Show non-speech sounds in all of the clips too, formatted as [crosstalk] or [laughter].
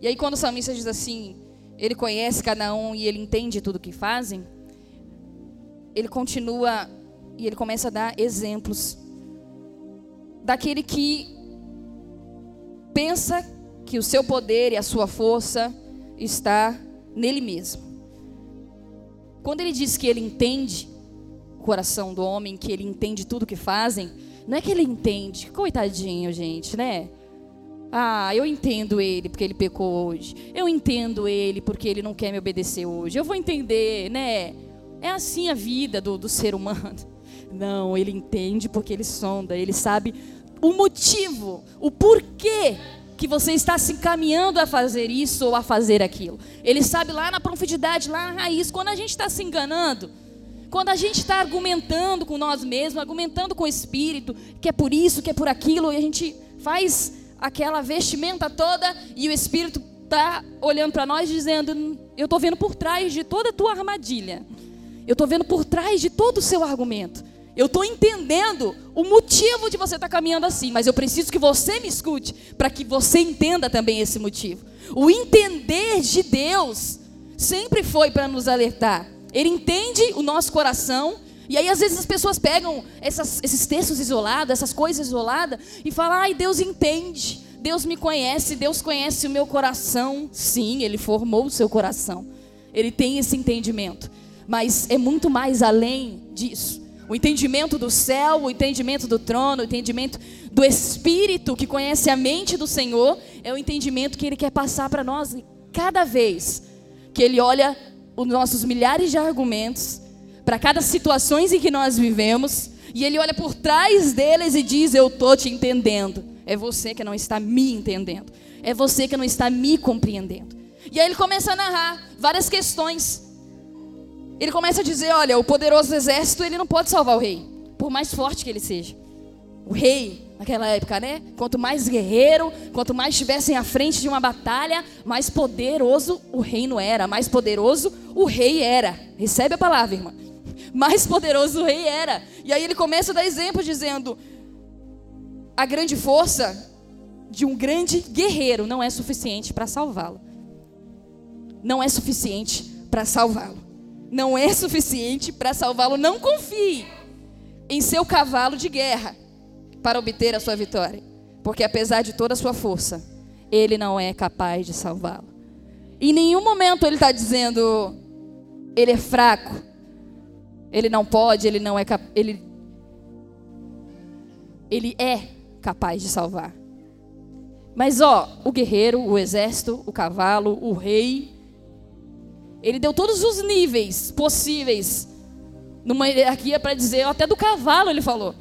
E aí, quando o salmista diz assim, ele conhece cada um e ele entende tudo que fazem, ele continua e ele começa a dar exemplos daquele que pensa que o seu poder e a sua força está nele mesmo. Quando ele diz que ele entende o coração do homem, que ele entende tudo que fazem, não é que ele entende, coitadinho, gente, né? Ah, eu entendo ele porque ele pecou hoje. Eu entendo ele porque ele não quer me obedecer hoje. Eu vou entender, né? É assim a vida do, do ser humano. [laughs] Não, ele entende porque ele sonda, ele sabe o motivo, o porquê que você está se encaminhando a fazer isso ou a fazer aquilo. Ele sabe lá na profundidade, lá na raiz, quando a gente está se enganando, quando a gente está argumentando com nós mesmos, argumentando com o Espírito, que é por isso, que é por aquilo, e a gente faz aquela vestimenta toda e o Espírito está olhando para nós dizendo: Eu estou vendo por trás de toda a tua armadilha, eu estou vendo por trás de todo o seu argumento. Eu estou entendendo o motivo de você estar tá caminhando assim, mas eu preciso que você me escute para que você entenda também esse motivo. O entender de Deus sempre foi para nos alertar. Ele entende o nosso coração. E aí, às vezes, as pessoas pegam essas, esses textos isolados, essas coisas isoladas, e falam: ai, Deus entende, Deus me conhece, Deus conhece o meu coração. Sim, Ele formou o seu coração, Ele tem esse entendimento, mas é muito mais além disso. O entendimento do céu, o entendimento do trono, o entendimento do Espírito que conhece a mente do Senhor, é o entendimento que Ele quer passar para nós cada vez que Ele olha os nossos milhares de argumentos, para cada situações em que nós vivemos, e Ele olha por trás deles e diz: Eu estou te entendendo. É você que não está me entendendo. É você que não está me compreendendo. E aí ele começa a narrar várias questões ele começa a dizer: olha, o poderoso exército ele não pode salvar o rei, por mais forte que ele seja. O rei, naquela época, né? Quanto mais guerreiro, quanto mais estivessem à frente de uma batalha, mais poderoso o reino era, mais poderoso o rei era. Recebe a palavra, irmã. Mais poderoso o rei era. E aí ele começa a dar exemplo dizendo: a grande força de um grande guerreiro não é suficiente para salvá-lo. Não é suficiente para salvá-lo não é suficiente para salvá-lo. Não confie em seu cavalo de guerra para obter a sua vitória, porque apesar de toda a sua força, ele não é capaz de salvá-lo. Em nenhum momento ele está dizendo ele é fraco, ele não pode, ele não é ele ele é capaz de salvar. Mas ó, o guerreiro, o exército, o cavalo, o rei, ele deu todos os níveis possíveis numa hierarquia para dizer, até do cavalo ele falou.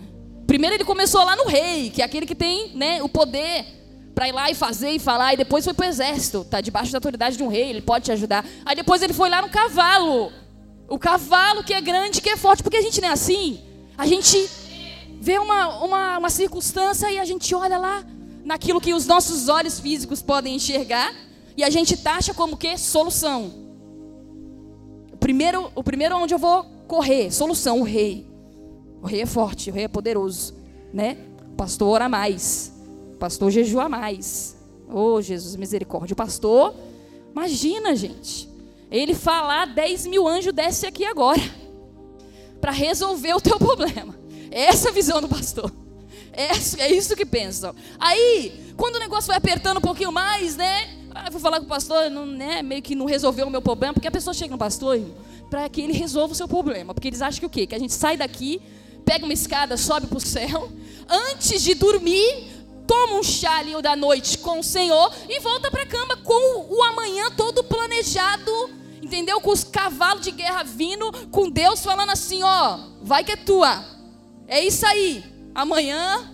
Primeiro ele começou lá no rei, que é aquele que tem né, o poder para ir lá e fazer e falar, e depois foi para o exército, está debaixo da autoridade de um rei, ele pode te ajudar. Aí depois ele foi lá no cavalo, o cavalo que é grande, que é forte, porque a gente não é assim. A gente vê uma, uma, uma circunstância e a gente olha lá naquilo que os nossos olhos físicos podem enxergar, e a gente taxa como que solução primeiro, o primeiro onde eu vou correr, solução, o rei. O rei é forte, o rei é poderoso, né? O pastor ora mais, o pastor jejua mais. Oh, Jesus, misericórdia. O pastor, imagina, gente. Ele falar, 10 mil anjos desce aqui agora. Para resolver o teu [laughs] problema. Essa é a visão do pastor. É, é isso que pensam. Aí, quando o negócio vai apertando um pouquinho mais, né? Ah, vou falar com o pastor, não, né, meio que não resolveu o meu problema, porque a pessoa chega no pastor para que ele resolva o seu problema. Porque eles acham que o quê? Que a gente sai daqui, pega uma escada, sobe para o céu, antes de dormir, toma um chá ali da noite com o Senhor e volta para a cama com o amanhã todo planejado, entendeu? Com os cavalos de guerra vindo, com Deus falando assim: ó, vai que é tua. É isso aí. Amanhã,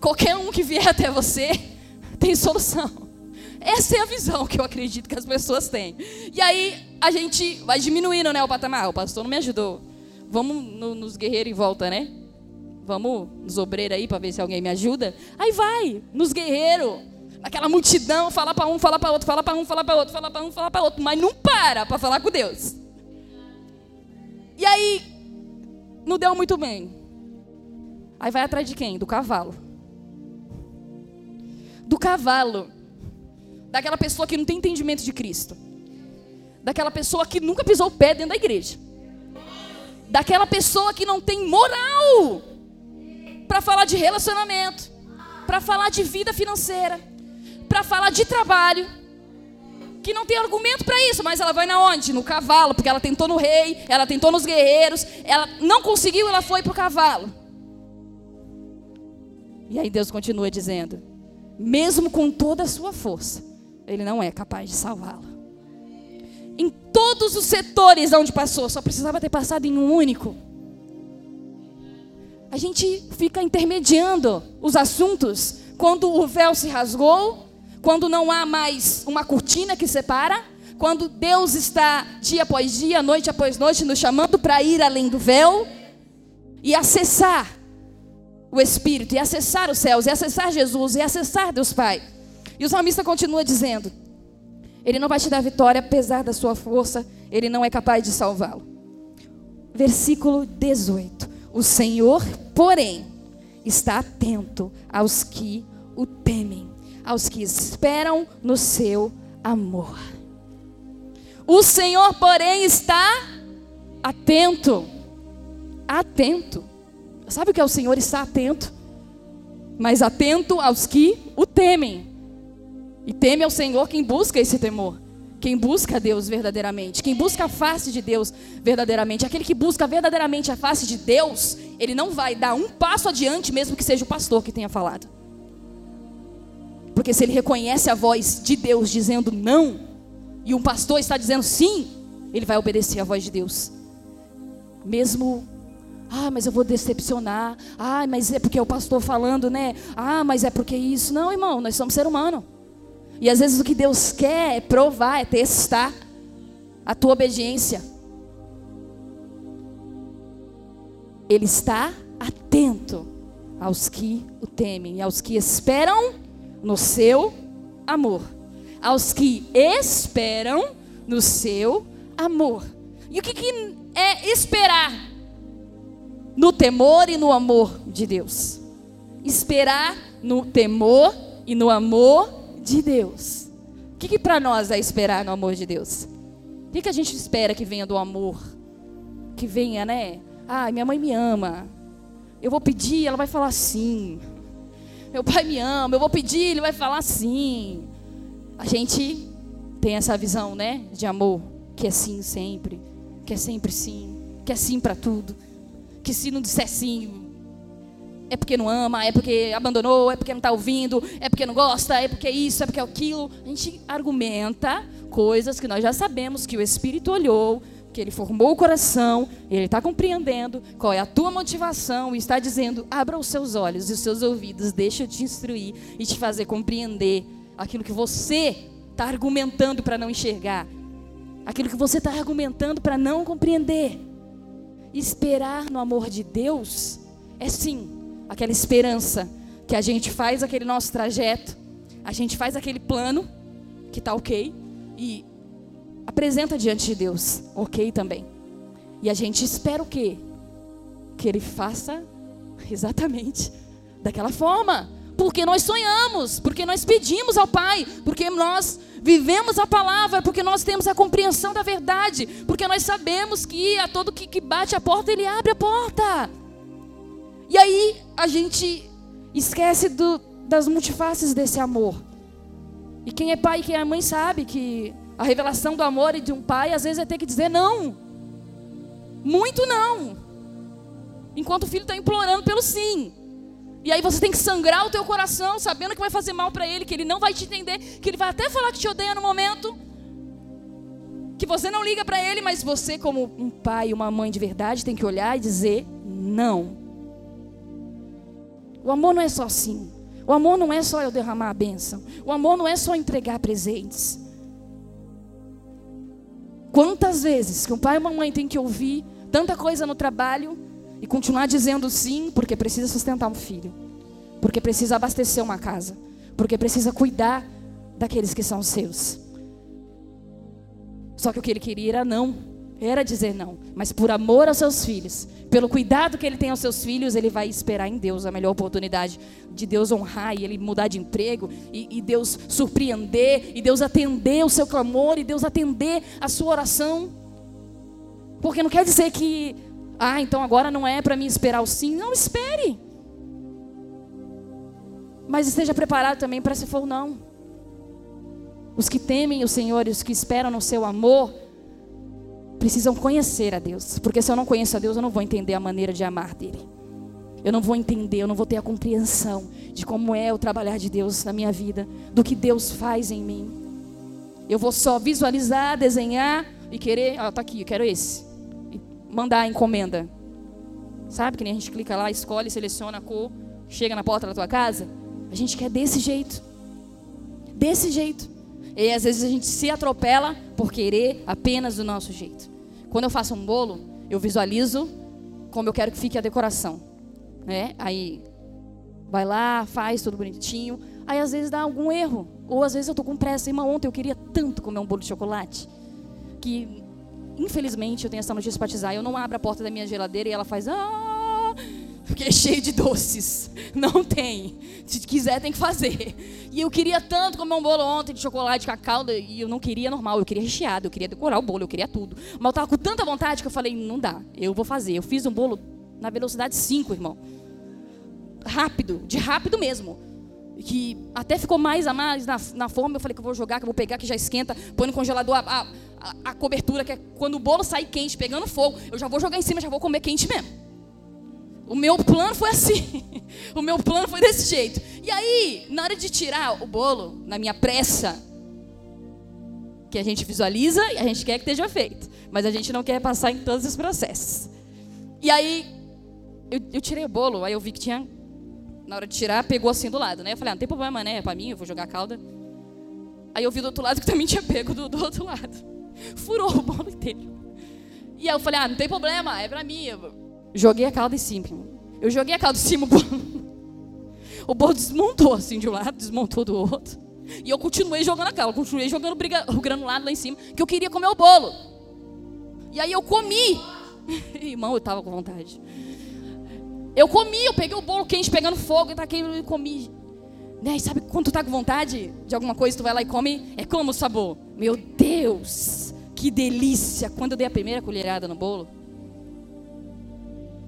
qualquer um que vier até você [laughs] tem solução. Essa é a visão que eu acredito que as pessoas têm. E aí a gente vai diminuindo, né, o patamar. O pastor não me ajudou. Vamos no, nos guerreiros em volta, né? Vamos nos obreiros aí para ver se alguém me ajuda. Aí vai, nos guerreiros. Aquela multidão, fala para um, fala para outro, fala para um, fala para outro, fala para um, fala para outro, mas não para para falar com Deus. E aí não deu muito bem. Aí vai atrás de quem? Do cavalo. Do cavalo daquela pessoa que não tem entendimento de Cristo, daquela pessoa que nunca pisou o pé dentro da igreja, daquela pessoa que não tem moral para falar de relacionamento, para falar de vida financeira, para falar de trabalho, que não tem argumento para isso, mas ela vai na onde? No cavalo, porque ela tentou no rei, ela tentou nos guerreiros, ela não conseguiu, ela foi pro cavalo. E aí Deus continua dizendo: mesmo com toda a sua força, ele não é capaz de salvá-la. Em todos os setores onde passou, só precisava ter passado em um único. A gente fica intermediando os assuntos quando o véu se rasgou, quando não há mais uma cortina que separa, quando Deus está dia após dia, noite após noite, nos chamando para ir além do véu e acessar o Espírito, e acessar os céus, e acessar Jesus, e acessar Deus Pai. E o salmista continua dizendo: Ele não vai te dar vitória apesar da sua força, Ele não é capaz de salvá-lo. Versículo 18: O Senhor, porém, está atento aos que o temem, aos que esperam no seu amor. O Senhor, porém, está atento, atento. Sabe o que é o Senhor está atento? Mas atento aos que o temem. E teme ao Senhor quem busca esse temor. Quem busca Deus verdadeiramente, quem busca a face de Deus verdadeiramente, aquele que busca verdadeiramente a face de Deus, ele não vai dar um passo adiante, mesmo que seja o pastor que tenha falado. Porque se ele reconhece a voz de Deus dizendo não, e um pastor está dizendo sim, ele vai obedecer à voz de Deus. Mesmo, ah, mas eu vou decepcionar. Ah, mas é porque é o pastor falando, né? Ah, mas é porque isso. Não, irmão, nós somos ser humano. E às vezes o que Deus quer é provar, é testar a tua obediência. Ele está atento aos que o temem e aos que esperam no seu amor. Aos que esperam no seu amor. E o que, que é esperar? No temor e no amor de Deus. Esperar no temor e no amor de Deus. O que, que para nós é esperar no amor de Deus? O que, que a gente espera que venha do amor? Que venha, né? Ah, minha mãe me ama. Eu vou pedir, ela vai falar sim. Meu pai me ama, eu vou pedir, ele vai falar sim. A gente tem essa visão, né? De amor, que é sim sempre, que é sempre sim, que é sim para tudo. Que se não disser sim, é porque não ama, é porque abandonou, é porque não está ouvindo, é porque não gosta, é porque isso, é porque aquilo. A gente argumenta coisas que nós já sabemos que o Espírito olhou, que ele formou o coração, ele está compreendendo qual é a tua motivação e está dizendo: abra os seus olhos e os seus ouvidos, deixa eu te instruir e te fazer compreender aquilo que você está argumentando para não enxergar, aquilo que você está argumentando para não compreender. Esperar no amor de Deus é sim aquela esperança que a gente faz aquele nosso trajeto, a gente faz aquele plano que está ok e apresenta diante de Deus, ok também. E a gente espera o quê? Que Ele faça [laughs] exatamente daquela forma. Porque nós sonhamos, porque nós pedimos ao Pai, porque nós vivemos a palavra, porque nós temos a compreensão da verdade, porque nós sabemos que a todo que, que bate a porta, Ele abre a porta. E aí a gente esquece do, das multifaces desse amor. E quem é pai e quem é mãe sabe que a revelação do amor de um pai às vezes é ter que dizer não. Muito não. Enquanto o filho está implorando pelo sim. E aí você tem que sangrar o teu coração, sabendo que vai fazer mal para ele, que ele não vai te entender, que ele vai até falar que te odeia no momento. Que você não liga para ele, mas você, como um pai e uma mãe de verdade, tem que olhar e dizer não. O amor não é só assim. O amor não é só eu derramar a bênção. O amor não é só entregar presentes. Quantas vezes que um pai e uma mãe tem que ouvir tanta coisa no trabalho e continuar dizendo sim, porque precisa sustentar um filho, porque precisa abastecer uma casa, porque precisa cuidar daqueles que são seus. Só que o que ele queria era não. Era dizer não, mas por amor aos seus filhos, pelo cuidado que ele tem aos seus filhos, ele vai esperar em Deus a melhor oportunidade de Deus honrar e ele mudar de emprego, e, e Deus surpreender, e Deus atender o seu clamor, e Deus atender a sua oração. Porque não quer dizer que, ah, então agora não é para mim esperar o sim. Não, espere. Mas esteja preparado também para se for não. Os que temem o Senhor e os que esperam no seu amor, precisam conhecer a Deus. Porque se eu não conheço a Deus, eu não vou entender a maneira de amar dele. Eu não vou entender, eu não vou ter a compreensão de como é o trabalhar de Deus na minha vida, do que Deus faz em mim. Eu vou só visualizar, desenhar e querer, ah, tá aqui, eu quero esse. E mandar a encomenda. Sabe que nem a gente clica lá, escolhe, seleciona a cor, chega na porta da tua casa? A gente quer desse jeito. Desse jeito. E às vezes a gente se atropela por querer apenas do nosso jeito. Quando eu faço um bolo, eu visualizo como eu quero que fique a decoração. Né? Aí vai lá, faz tudo bonitinho. Aí às vezes dá algum erro. Ou às vezes eu tô com pressa. Irmã, ontem eu queria tanto comer um bolo de chocolate. Que infelizmente eu tenho essa notícia para batizar. Eu não abro a porta da minha geladeira e ela faz. Ah! porque é cheio de doces. [laughs] Não tem. Se quiser, tem que fazer. E eu queria tanto comer um bolo ontem de chocolate com a calda, e eu não queria normal, eu queria recheado, eu queria decorar o bolo, eu queria tudo. Mas eu estava com tanta vontade que eu falei, não dá, eu vou fazer. Eu fiz um bolo na velocidade 5, irmão. Rápido, de rápido mesmo. Que até ficou mais a mais na, na forma, eu falei que eu vou jogar, que eu vou pegar, que já esquenta, põe no congelador a, a, a, cobertura, que é quando o bolo sair quente, pegando fogo, eu já vou jogar em cima, já vou comer quente mesmo. O meu plano foi assim. [laughs] o meu plano foi desse jeito. E aí, na hora de tirar o bolo, na minha pressa, que a gente visualiza e a gente quer que esteja feito, mas a gente não quer passar em todos os processos. E aí, eu, eu tirei o bolo, aí eu vi que tinha, na hora de tirar, pegou assim do lado, né? Eu falei, ah, não tem problema, né? É pra mim, eu vou jogar a calda. Aí eu vi do outro lado que também [laughs] tinha pego do, do outro lado. Furou o bolo inteiro. E aí eu falei, ah, não tem problema, é pra mim. Eu, Joguei a calda em cima. Eu joguei a calda em cima, o bolo, [laughs] o bolo desmontou assim de um lado, desmontou do outro. E eu continuei jogando a calda, continuei jogando o granulado lá em cima, que eu queria comer o bolo. E aí eu comi. [laughs] Irmão, eu estava com vontade. Eu comi, eu peguei o bolo quente pegando fogo e taquei e comi. Né? E sabe quando tu tá com vontade de alguma coisa, tu vai lá e come? É como o sabor? Meu Deus, que delícia! Quando eu dei a primeira colherada no bolo,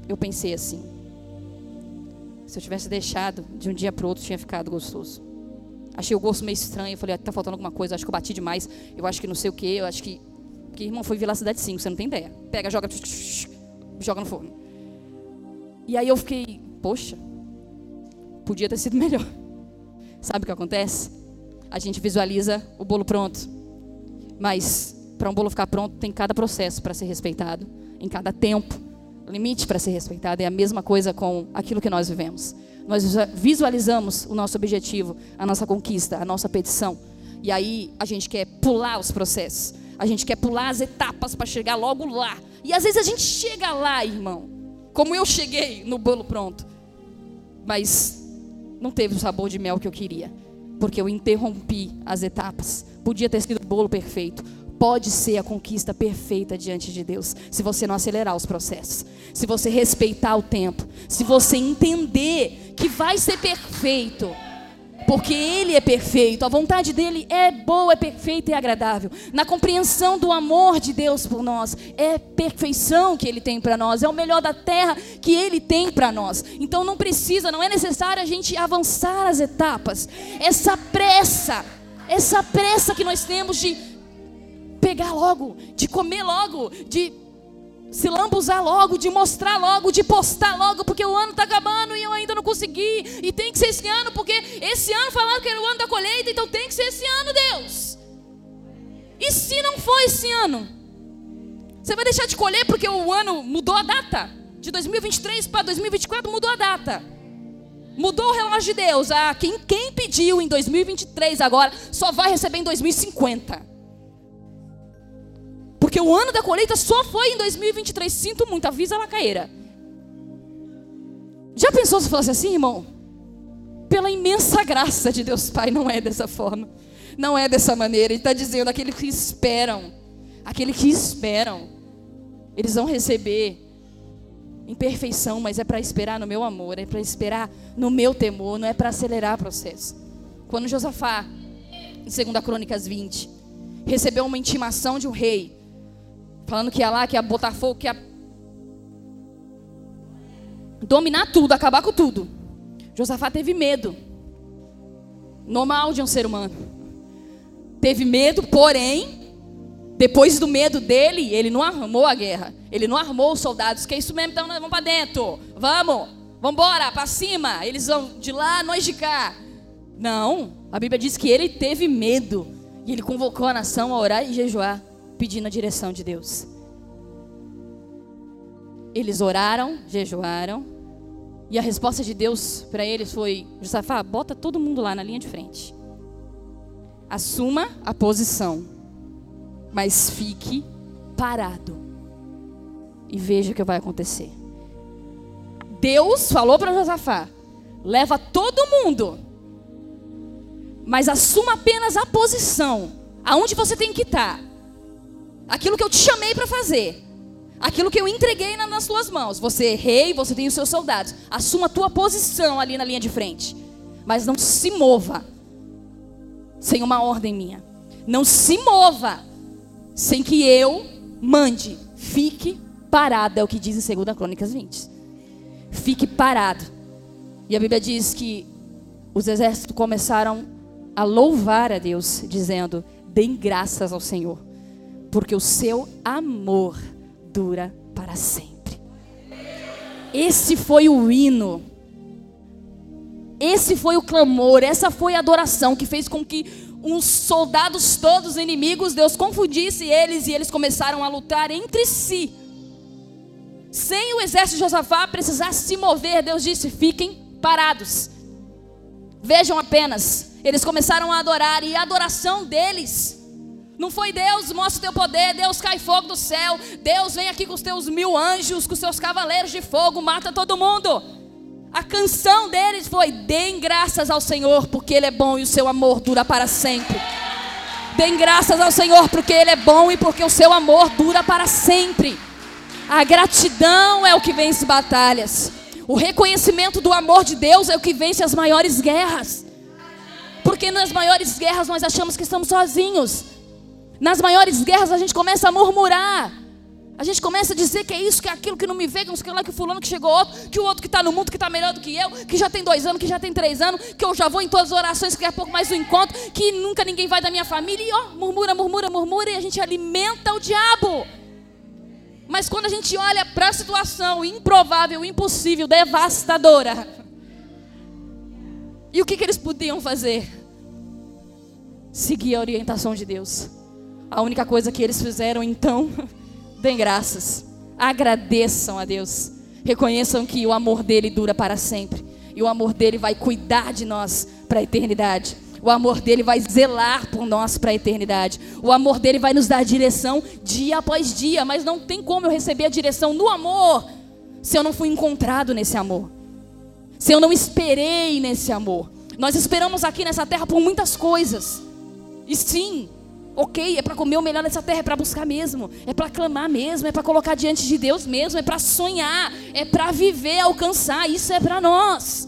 eu pensei assim: se eu tivesse deixado de um dia para o outro, tinha ficado gostoso. Achei o gosto meio estranho. Eu falei: ah, tá faltando alguma coisa. Acho que eu bati demais. Eu acho que não sei o que. Eu acho que. Porque, irmão, foi velocidade 5, você não tem ideia. Pega, joga, joga no forno. E aí eu fiquei: poxa, podia ter sido melhor. Sabe o que acontece? A gente visualiza o bolo pronto. Mas para um bolo ficar pronto, tem cada processo para ser respeitado, em cada tempo limite para ser respeitado. É a mesma coisa com aquilo que nós vivemos. Nós visualizamos o nosso objetivo, a nossa conquista, a nossa petição. E aí a gente quer pular os processos. A gente quer pular as etapas para chegar logo lá. E às vezes a gente chega lá, irmão. Como eu cheguei no bolo pronto. Mas não teve o sabor de mel que eu queria. Porque eu interrompi as etapas. Podia ter sido o bolo perfeito pode ser a conquista perfeita diante de Deus, se você não acelerar os processos, se você respeitar o tempo, se você entender que vai ser perfeito, porque Ele é perfeito, a vontade dele é boa, é perfeita e agradável. Na compreensão do amor de Deus por nós, é perfeição que Ele tem para nós, é o melhor da terra que Ele tem para nós. Então não precisa, não é necessário a gente avançar as etapas. Essa pressa, essa pressa que nós temos de pegar logo, de comer logo, de se lambuzar logo, de mostrar logo, de postar logo, porque o ano está acabando e eu ainda não consegui. E tem que ser esse ano, porque esse ano falaram que era o ano da colheita, então tem que ser esse ano, Deus. E se não for esse ano? Você vai deixar de colher porque o ano mudou a data? De 2023 para 2024 mudou a data. Mudou o relógio de Deus. Ah, quem, quem pediu em 2023 agora só vai receber em 2050. Porque o ano da colheita só foi em 2023. Sinto muito, avisa a lacaeira. Já pensou se fosse assim, irmão? Pela imensa graça de Deus Pai, não é dessa forma. Não é dessa maneira. Ele está dizendo aqueles que esperam. Aqueles que esperam. Eles vão receber imperfeição, mas é para esperar no meu amor, é para esperar no meu temor, não é para acelerar o processo. Quando Josafá, em 2 Crônicas 20, recebeu uma intimação de um rei, falando que ia lá, que ia botar fogo, que ia dominar tudo, acabar com tudo. Josafá teve medo. Normal de um ser humano. Teve medo, porém, depois do medo dele, ele não armou a guerra. Ele não armou os soldados. Que é isso mesmo, então vamos para dentro. Vamos, vamos embora, para cima. Eles vão de lá, nós de cá. Não, a Bíblia diz que ele teve medo. E ele convocou a nação a orar e jejuar, pedindo a direção de Deus. Eles oraram, jejuaram. E a resposta de Deus para eles foi: Josafá, bota todo mundo lá na linha de frente. Assuma a posição mas fique parado e veja o que vai acontecer. Deus falou para Josafá: leva todo mundo, mas assuma apenas a posição, aonde você tem que estar. Aquilo que eu te chamei para fazer, aquilo que eu entreguei nas suas mãos. Você é rei, você tem os seus soldados. Assuma a tua posição ali na linha de frente, mas não se mova sem uma ordem minha. Não se mova sem que eu mande. Fique parado, é o que diz em 2 Crônicas 20. Fique parado. E a Bíblia diz que os exércitos começaram a louvar a Deus, dizendo: Deem graças ao Senhor, porque o seu amor dura para sempre. Esse foi o hino. Esse foi o clamor, essa foi a adoração que fez com que uns soldados todos inimigos, Deus confundisse eles e eles começaram a lutar entre si. Sem o exército de Josafá precisar se mover, Deus disse: fiquem parados. Vejam apenas, eles começaram a adorar e a adoração deles não foi Deus, mostra o teu poder, Deus cai fogo do céu, Deus vem aqui com os teus mil anjos, com os seus cavaleiros de fogo, mata todo mundo. A canção deles foi: Deem graças ao Senhor, porque Ele é bom e o seu amor dura para sempre. Deem graças ao Senhor, porque Ele é bom e porque o seu amor dura para sempre. A gratidão é o que vence batalhas. O reconhecimento do amor de Deus é o que vence as maiores guerras. Porque nas maiores guerras nós achamos que estamos sozinhos. Nas maiores guerras a gente começa a murmurar. A gente começa a dizer que é isso, que é aquilo, que não me vê, que não sei lá, que fulano que chegou outro, que o outro que está no mundo, que está melhor do que eu, que já tem dois anos, que já tem três anos, que eu já vou em todas as orações, que daqui a pouco mais um encontro, que nunca ninguém vai da minha família, e ó, murmura, murmura, murmura, e a gente alimenta o diabo. Mas quando a gente olha para a situação improvável, impossível, devastadora, e o que, que eles podiam fazer? Seguir a orientação de Deus. A única coisa que eles fizeram então [laughs] Deem graças. Agradeçam a Deus. Reconheçam que o amor dele dura para sempre. E o amor dele vai cuidar de nós para a eternidade. O amor dele vai zelar por nós para a eternidade. O amor dele vai nos dar direção dia após dia. Mas não tem como eu receber a direção no amor se eu não fui encontrado nesse amor. Se eu não esperei nesse amor. Nós esperamos aqui nessa terra por muitas coisas. E sim, Ok, é para comer o melhor nessa terra, é para buscar mesmo, é para clamar mesmo, é para colocar diante de Deus mesmo, é para sonhar, é para viver, alcançar, isso é para nós.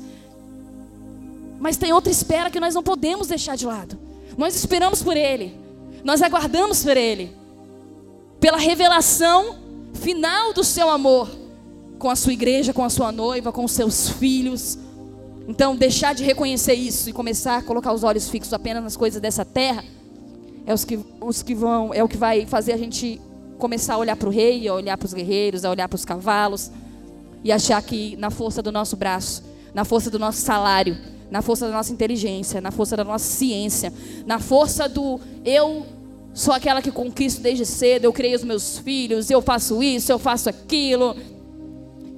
Mas tem outra espera que nós não podemos deixar de lado. Nós esperamos por Ele, nós aguardamos por Ele, pela revelação final do seu amor com a sua igreja, com a sua noiva, com os seus filhos. Então, deixar de reconhecer isso e começar a colocar os olhos fixos apenas nas coisas dessa terra é os que, os que vão, é o que vai fazer a gente começar a olhar para o rei, a olhar para os guerreiros, a olhar para os cavalos e achar que na força do nosso braço, na força do nosso salário, na força da nossa inteligência, na força da nossa ciência, na força do eu sou aquela que conquisto desde cedo, eu criei os meus filhos, eu faço isso, eu faço aquilo,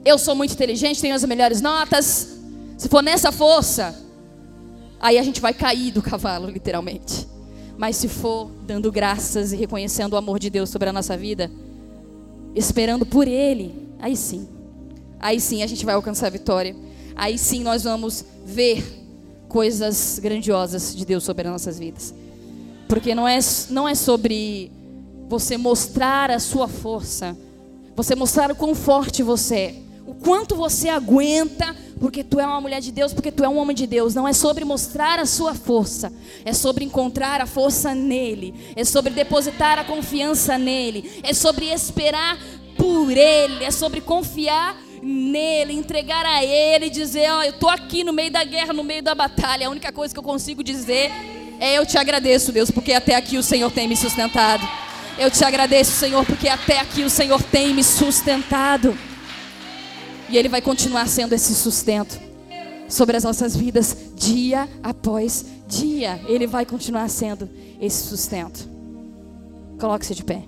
eu sou muito inteligente, tenho as melhores notas. Se for nessa força, aí a gente vai cair do cavalo, [laughs] literalmente. Mas se for dando graças e reconhecendo o amor de Deus sobre a nossa vida, esperando por Ele, aí sim, aí sim a gente vai alcançar a vitória. Aí sim nós vamos ver coisas grandiosas de Deus sobre as nossas vidas. Porque não é, não é sobre você mostrar a sua força, Você mostrar o quão forte você é. O quanto você aguenta, porque tu é uma mulher de Deus, porque tu é um homem de Deus. Não é sobre mostrar a sua força, é sobre encontrar a força nele, é sobre depositar a confiança nele, é sobre esperar por ele, é sobre confiar nele, entregar a ele e dizer: Ó, oh, eu estou aqui no meio da guerra, no meio da batalha. A única coisa que eu consigo dizer é: Eu te agradeço, Deus, porque até aqui o Senhor tem me sustentado. Eu te agradeço, Senhor, porque até aqui o Senhor tem me sustentado. E Ele vai continuar sendo esse sustento sobre as nossas vidas, dia após dia. Ele vai continuar sendo esse sustento. Coloque-se de pé.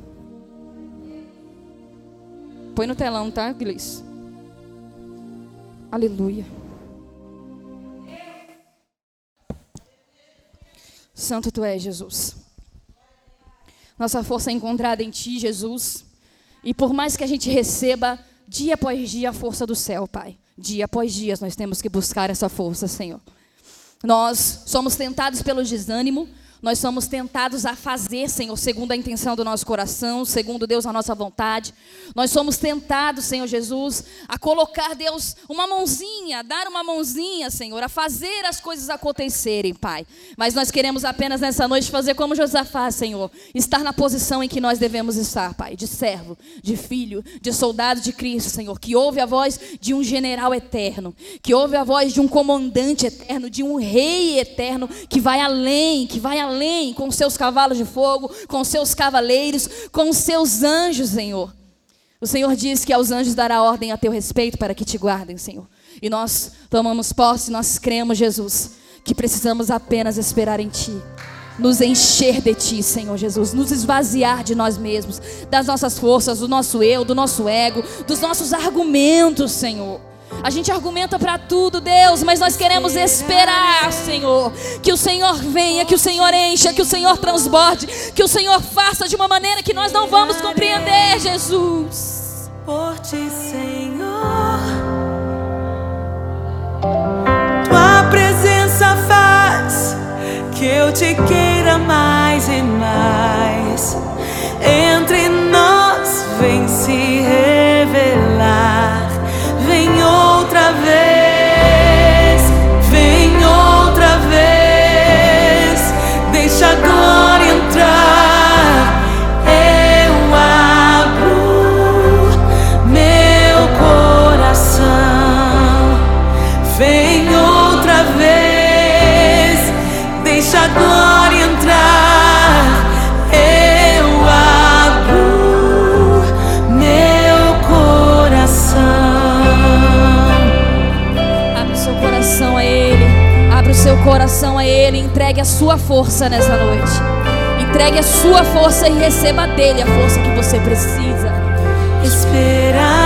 Põe no telão, tá, Gleice? Aleluia. Santo tu és, Jesus. Nossa força é encontrada em ti, Jesus. E por mais que a gente receba dia após dia a força do céu, Pai, dia após dia nós temos que buscar essa força, Senhor. Nós somos tentados pelo desânimo, nós somos tentados a fazer, Senhor, segundo a intenção do nosso coração, segundo Deus a nossa vontade. Nós somos tentados, Senhor Jesus, a colocar, Deus, uma mãozinha, dar uma mãozinha, Senhor, a fazer as coisas acontecerem, Pai. Mas nós queremos apenas nessa noite fazer como Josafá, Senhor, estar na posição em que nós devemos estar, Pai, de servo, de filho, de soldado de Cristo, Senhor, que ouve a voz de um general eterno, que ouve a voz de um comandante eterno, de um rei eterno, que vai além, que vai além além com seus cavalos de fogo, com seus cavaleiros, com seus anjos, Senhor. O Senhor diz que aos anjos dará ordem a teu respeito para que te guardem, Senhor. E nós tomamos posse, nós cremos, Jesus, que precisamos apenas esperar em Ti. Nos encher de Ti, Senhor Jesus. Nos esvaziar de nós mesmos, das nossas forças, do nosso eu, do nosso ego, dos nossos argumentos, Senhor a gente argumenta para tudo, Deus, mas nós queremos esperar, Senhor, que o Senhor venha, que o Senhor encha, que o Senhor transborde, que o Senhor faça de uma maneira que nós não vamos compreender, Jesus. Por ti, Senhor, tua presença faz que eu te queira mais e mais. Entre outra vez, sua força nessa noite. Entregue a sua força e receba dele a força que você precisa. Esperarei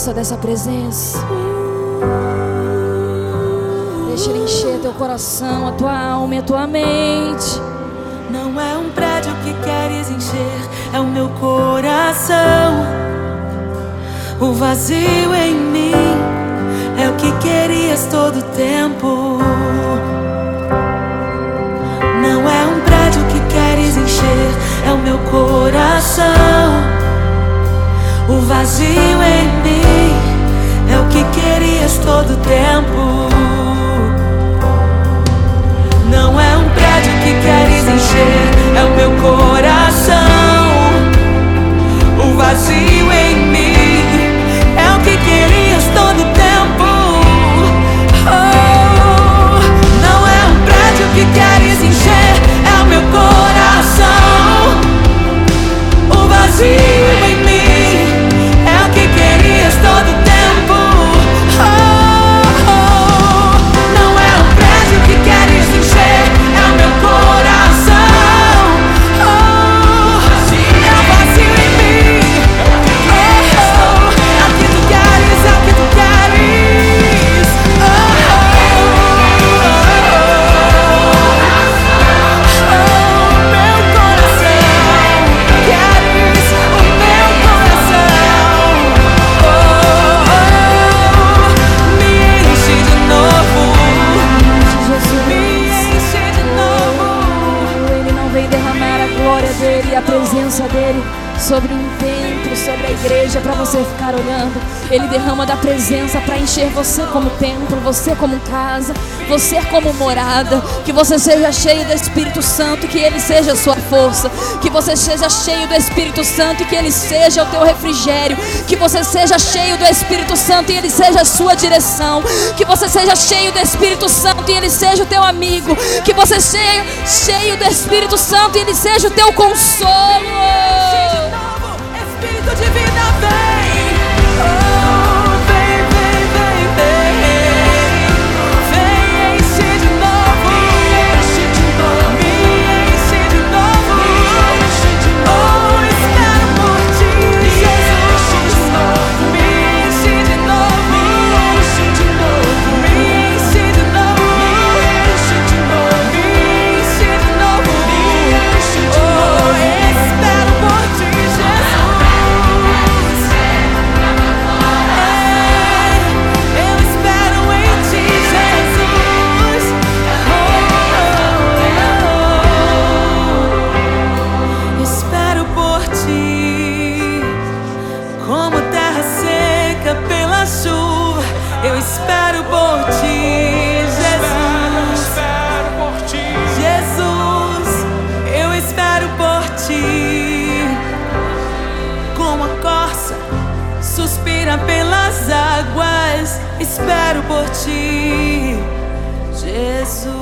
força, dessa presença. Deixa ele encher teu coração, a tua alma e a tua mente. Não é um prédio que queres encher, é o meu coração. O vazio em mim é o que querias todo tempo. Não é um prédio que queres encher, é o meu coração. O vazio em mim que querias todo tempo. Não é um prédio que queres encher, é o meu coração. O vazio Ele derrama da presença para encher você como templo, você como casa, você como morada. Que você seja cheio do Espírito Santo, que ele seja a sua força. Que você seja cheio do Espírito Santo e que ele seja o teu refrigério. Que você seja cheio do Espírito Santo e ele seja a sua direção. Que você seja cheio do Espírito Santo e ele seja o teu amigo. Que você seja cheio do Espírito Santo e ele seja o teu consolo. Espírito de vida vem. Pelas águas, espero por ti, Jesus.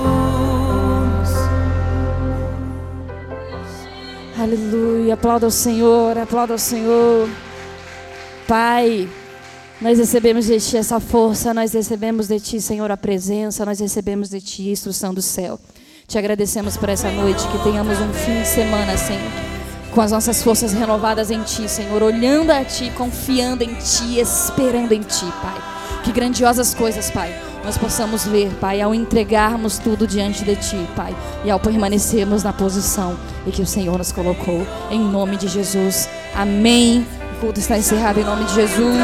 Aleluia. Aplauda o Senhor, aplauda o Senhor. Pai, nós recebemos de Ti essa força, nós recebemos de Ti, Senhor, a presença, nós recebemos de Ti a instrução do céu. Te agradecemos por essa noite, que tenhamos um fim de semana, Senhor, com as nossas forças renovadas em Ti, Senhor, olhando a Ti, confiando em Ti, esperando em Ti, Pai. Que grandiosas coisas, Pai, nós possamos ver, Pai, ao entregarmos tudo diante de Ti, Pai, e ao permanecermos na posição em que o Senhor nos colocou, em nome de Jesus. Amém. O culto está encerrado em nome de Jesus.